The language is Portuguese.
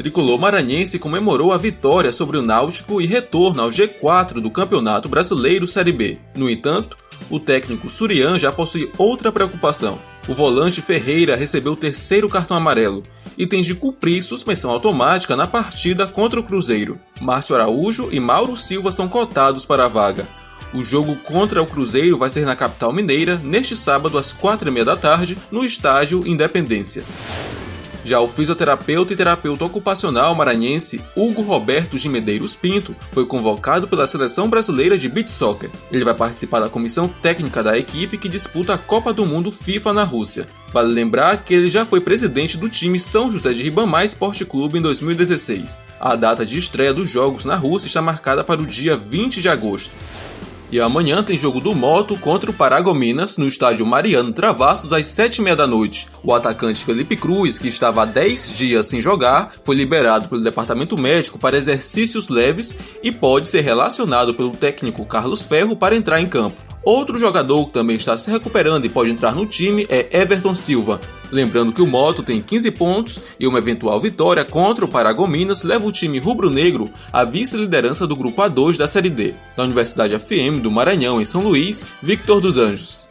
tricolor maranhense comemorou a vitória sobre o Náutico e retorno ao G4 do Campeonato Brasileiro Série B. No entanto, o técnico Surian já possui outra preocupação. O volante Ferreira recebeu o terceiro cartão amarelo e tem de cumprir suspensão automática na partida contra o Cruzeiro. Márcio Araújo e Mauro Silva são cotados para a vaga. O jogo contra o Cruzeiro vai ser na capital mineira, neste sábado às quatro e meia da tarde, no estádio Independência. Já o fisioterapeuta e terapeuta ocupacional maranhense Hugo Roberto de Medeiros Pinto foi convocado pela seleção brasileira de beach soccer. Ele vai participar da comissão técnica da equipe que disputa a Copa do Mundo FIFA na Rússia. Vale lembrar que ele já foi presidente do time São José de Ribamar Esporte Clube em 2016. A data de estreia dos jogos na Rússia está marcada para o dia 20 de agosto. E amanhã tem jogo do Moto contra o Paragominas no estádio Mariano Travassos às 7h30 da noite. O atacante Felipe Cruz, que estava há 10 dias sem jogar, foi liberado pelo departamento médico para exercícios leves e pode ser relacionado pelo técnico Carlos Ferro para entrar em campo. Outro jogador que também está se recuperando e pode entrar no time é Everton Silva. Lembrando que o Moto tem 15 pontos e uma eventual vitória contra o Paragominas leva o time rubro-negro à vice-liderança do grupo A2 da Série D. Da Universidade FM do Maranhão, em São Luís, Victor dos Anjos.